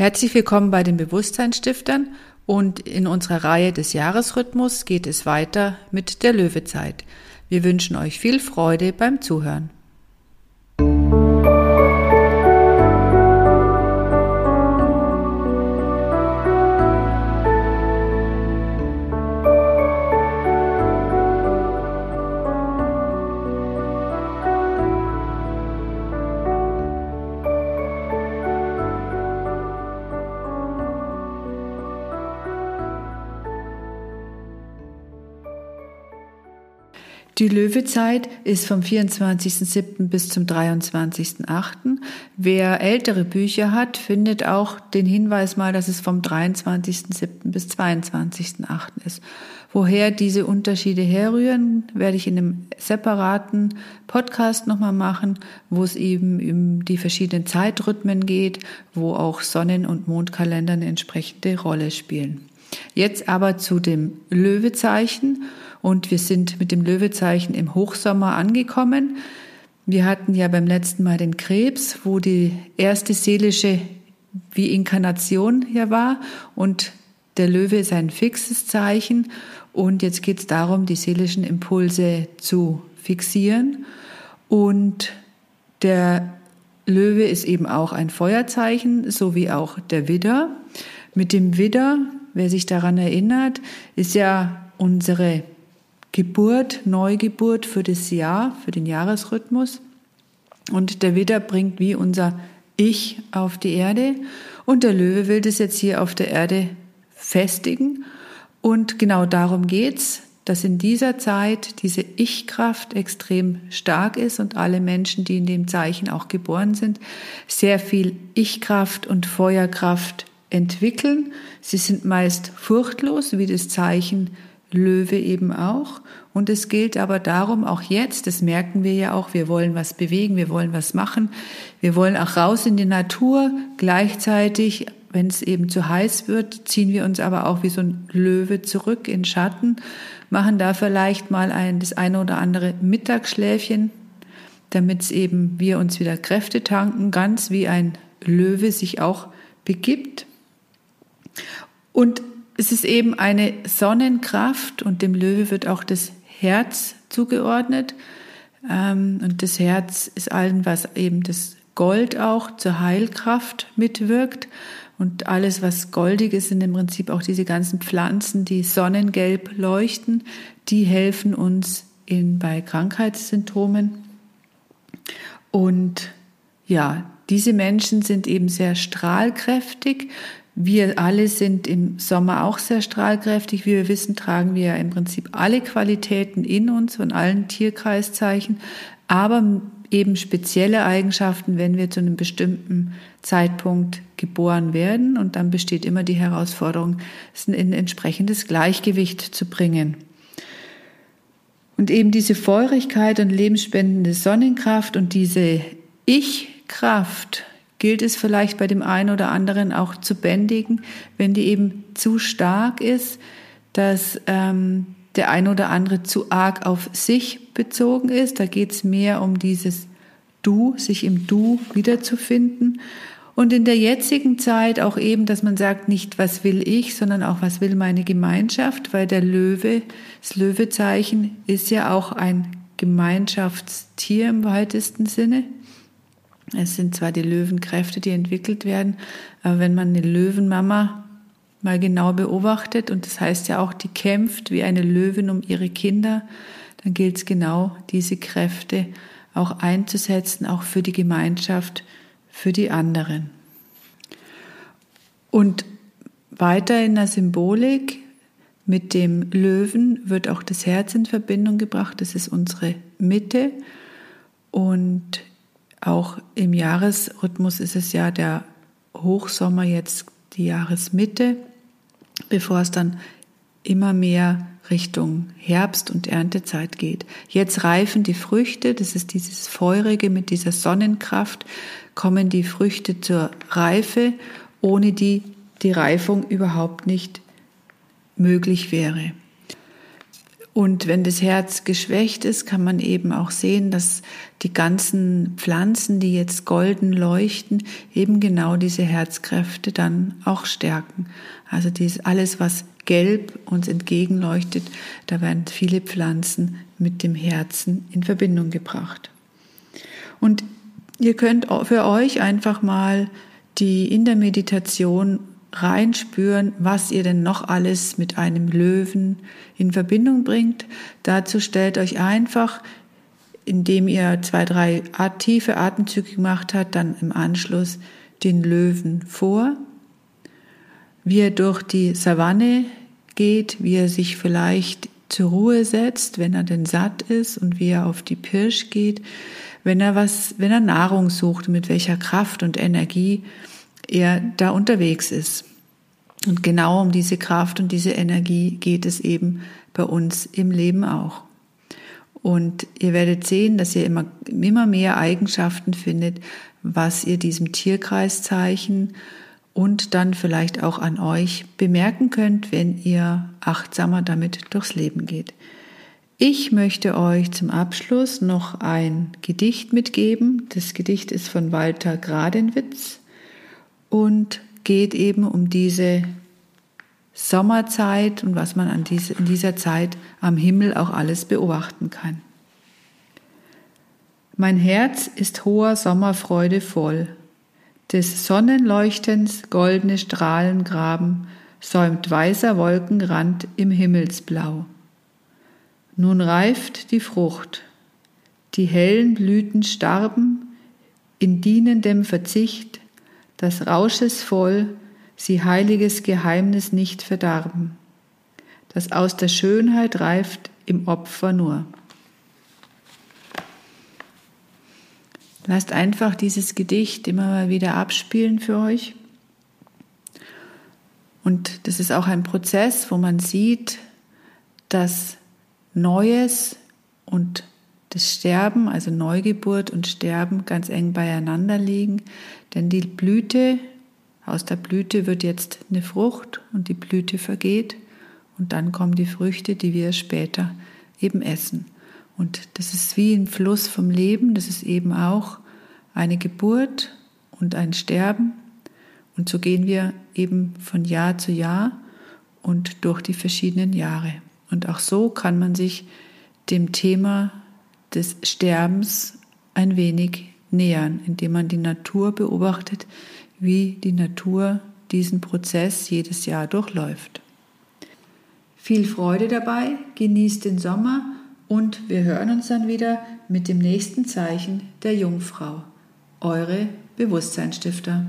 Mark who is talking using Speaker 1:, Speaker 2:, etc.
Speaker 1: Herzlich willkommen bei den Bewusstseinsstiftern und in unserer Reihe des Jahresrhythmus geht es weiter mit der Löwezeit. Wir wünschen euch viel Freude beim Zuhören. Die Löwezeit ist vom 24.07. bis zum 23.08. Wer ältere Bücher hat, findet auch den Hinweis mal, dass es vom 23.07. bis 22.08. ist. Woher diese Unterschiede herrühren, werde ich in einem separaten Podcast nochmal machen, wo es eben um die verschiedenen Zeitrhythmen geht, wo auch Sonnen- und Mondkalender eine entsprechende Rolle spielen. Jetzt aber zu dem Löwezeichen und wir sind mit dem Löwezeichen im Hochsommer angekommen. Wir hatten ja beim letzten Mal den Krebs, wo die erste seelische wie Inkarnation hier war und der Löwe ist ein fixes Zeichen und jetzt geht es darum, die seelischen Impulse zu fixieren und der Löwe ist eben auch ein Feuerzeichen, so wie auch der Widder. Mit dem Widder, wer sich daran erinnert, ist ja unsere Geburt, Neugeburt für das Jahr, für den Jahresrhythmus. Und der Widder bringt wie unser Ich auf die Erde. Und der Löwe will das jetzt hier auf der Erde festigen. Und genau darum geht's, dass in dieser Zeit diese Ich-Kraft extrem stark ist und alle Menschen, die in dem Zeichen auch geboren sind, sehr viel Ich-Kraft und Feuerkraft entwickeln. Sie sind meist furchtlos, wie das Zeichen Löwe eben auch. Und es gilt aber darum, auch jetzt, das merken wir ja auch, wir wollen was bewegen, wir wollen was machen, wir wollen auch raus in die Natur. Gleichzeitig, wenn es eben zu heiß wird, ziehen wir uns aber auch wie so ein Löwe zurück in Schatten, machen da vielleicht mal ein, das eine oder andere Mittagsschläfchen, damit es eben wir uns wieder Kräfte tanken, ganz wie ein Löwe sich auch begibt. Und es ist eben eine Sonnenkraft und dem Löwe wird auch das Herz zugeordnet. Ähm, und das Herz ist allen, was eben das Gold auch zur Heilkraft mitwirkt. Und alles, was goldig ist, sind im Prinzip auch diese ganzen Pflanzen, die sonnengelb leuchten, die helfen uns in, bei Krankheitssymptomen. Und ja, diese Menschen sind eben sehr strahlkräftig, wir alle sind im Sommer auch sehr strahlkräftig. Wie wir wissen, tragen wir im Prinzip alle Qualitäten in uns von allen Tierkreiszeichen, aber eben spezielle Eigenschaften, wenn wir zu einem bestimmten Zeitpunkt geboren werden. Und dann besteht immer die Herausforderung, es in ein entsprechendes Gleichgewicht zu bringen. Und eben diese Feurigkeit und lebensspendende Sonnenkraft und diese Ich-Kraft, gilt es vielleicht bei dem einen oder anderen auch zu bändigen, wenn die eben zu stark ist, dass ähm, der ein oder andere zu arg auf sich bezogen ist. Da geht es mehr um dieses Du, sich im Du wiederzufinden. Und in der jetzigen Zeit auch eben, dass man sagt, nicht was will ich, sondern auch was will meine Gemeinschaft, weil der Löwe, das Löwezeichen ist ja auch ein Gemeinschaftstier im weitesten Sinne. Es sind zwar die Löwenkräfte, die entwickelt werden, aber wenn man eine Löwenmama mal genau beobachtet, und das heißt ja auch, die kämpft wie eine Löwin um ihre Kinder, dann gilt es genau, diese Kräfte auch einzusetzen, auch für die Gemeinschaft, für die anderen. Und weiter in der Symbolik mit dem Löwen wird auch das Herz in Verbindung gebracht. Das ist unsere Mitte. Und auch im Jahresrhythmus ist es ja der Hochsommer jetzt die Jahresmitte, bevor es dann immer mehr Richtung Herbst und Erntezeit geht. Jetzt reifen die Früchte, das ist dieses Feurige mit dieser Sonnenkraft, kommen die Früchte zur Reife, ohne die die Reifung überhaupt nicht möglich wäre. Und wenn das Herz geschwächt ist, kann man eben auch sehen, dass die ganzen Pflanzen, die jetzt golden leuchten, eben genau diese Herzkräfte dann auch stärken. Also dies alles, was gelb uns entgegenleuchtet, da werden viele Pflanzen mit dem Herzen in Verbindung gebracht. Und ihr könnt für euch einfach mal die in der Meditation reinspüren, was ihr denn noch alles mit einem Löwen in Verbindung bringt. Dazu stellt euch einfach, indem ihr zwei, drei tiefe Atemzüge gemacht habt, dann im Anschluss den Löwen vor, wie er durch die Savanne geht, wie er sich vielleicht zur Ruhe setzt, wenn er denn satt ist und wie er auf die Pirsch geht, wenn er was, wenn er Nahrung sucht, mit welcher Kraft und Energie er da unterwegs ist. Und genau um diese Kraft und diese Energie geht es eben bei uns im Leben auch. Und ihr werdet sehen, dass ihr immer, immer mehr Eigenschaften findet, was ihr diesem Tierkreiszeichen und dann vielleicht auch an euch bemerken könnt, wenn ihr achtsamer damit durchs Leben geht. Ich möchte euch zum Abschluss noch ein Gedicht mitgeben. Das Gedicht ist von Walter Gradenwitz und geht eben um diese Sommerzeit und was man an diese, in dieser Zeit am Himmel auch alles beobachten kann. Mein Herz ist hoher Sommerfreude voll. Des Sonnenleuchtens goldene Strahlen graben, säumt weißer Wolkenrand im Himmelsblau. Nun reift die Frucht, die hellen Blüten starben in dienendem Verzicht das Rausches voll, sie heiliges Geheimnis nicht verdarben, das aus der Schönheit reift im Opfer nur. Lasst einfach dieses Gedicht immer mal wieder abspielen für euch. Und das ist auch ein Prozess, wo man sieht, dass Neues und das Sterben, also Neugeburt und Sterben, ganz eng beieinander liegen. Denn die Blüte, aus der Blüte wird jetzt eine Frucht und die Blüte vergeht und dann kommen die Früchte, die wir später eben essen. Und das ist wie ein Fluss vom Leben, das ist eben auch eine Geburt und ein Sterben. Und so gehen wir eben von Jahr zu Jahr und durch die verschiedenen Jahre. Und auch so kann man sich dem Thema des Sterbens ein wenig nähern, indem man die Natur beobachtet, wie die Natur diesen Prozess jedes Jahr durchläuft. Viel Freude dabei, genießt den Sommer und wir hören uns dann wieder mit dem nächsten Zeichen der Jungfrau. Eure Bewusstseinsstifter.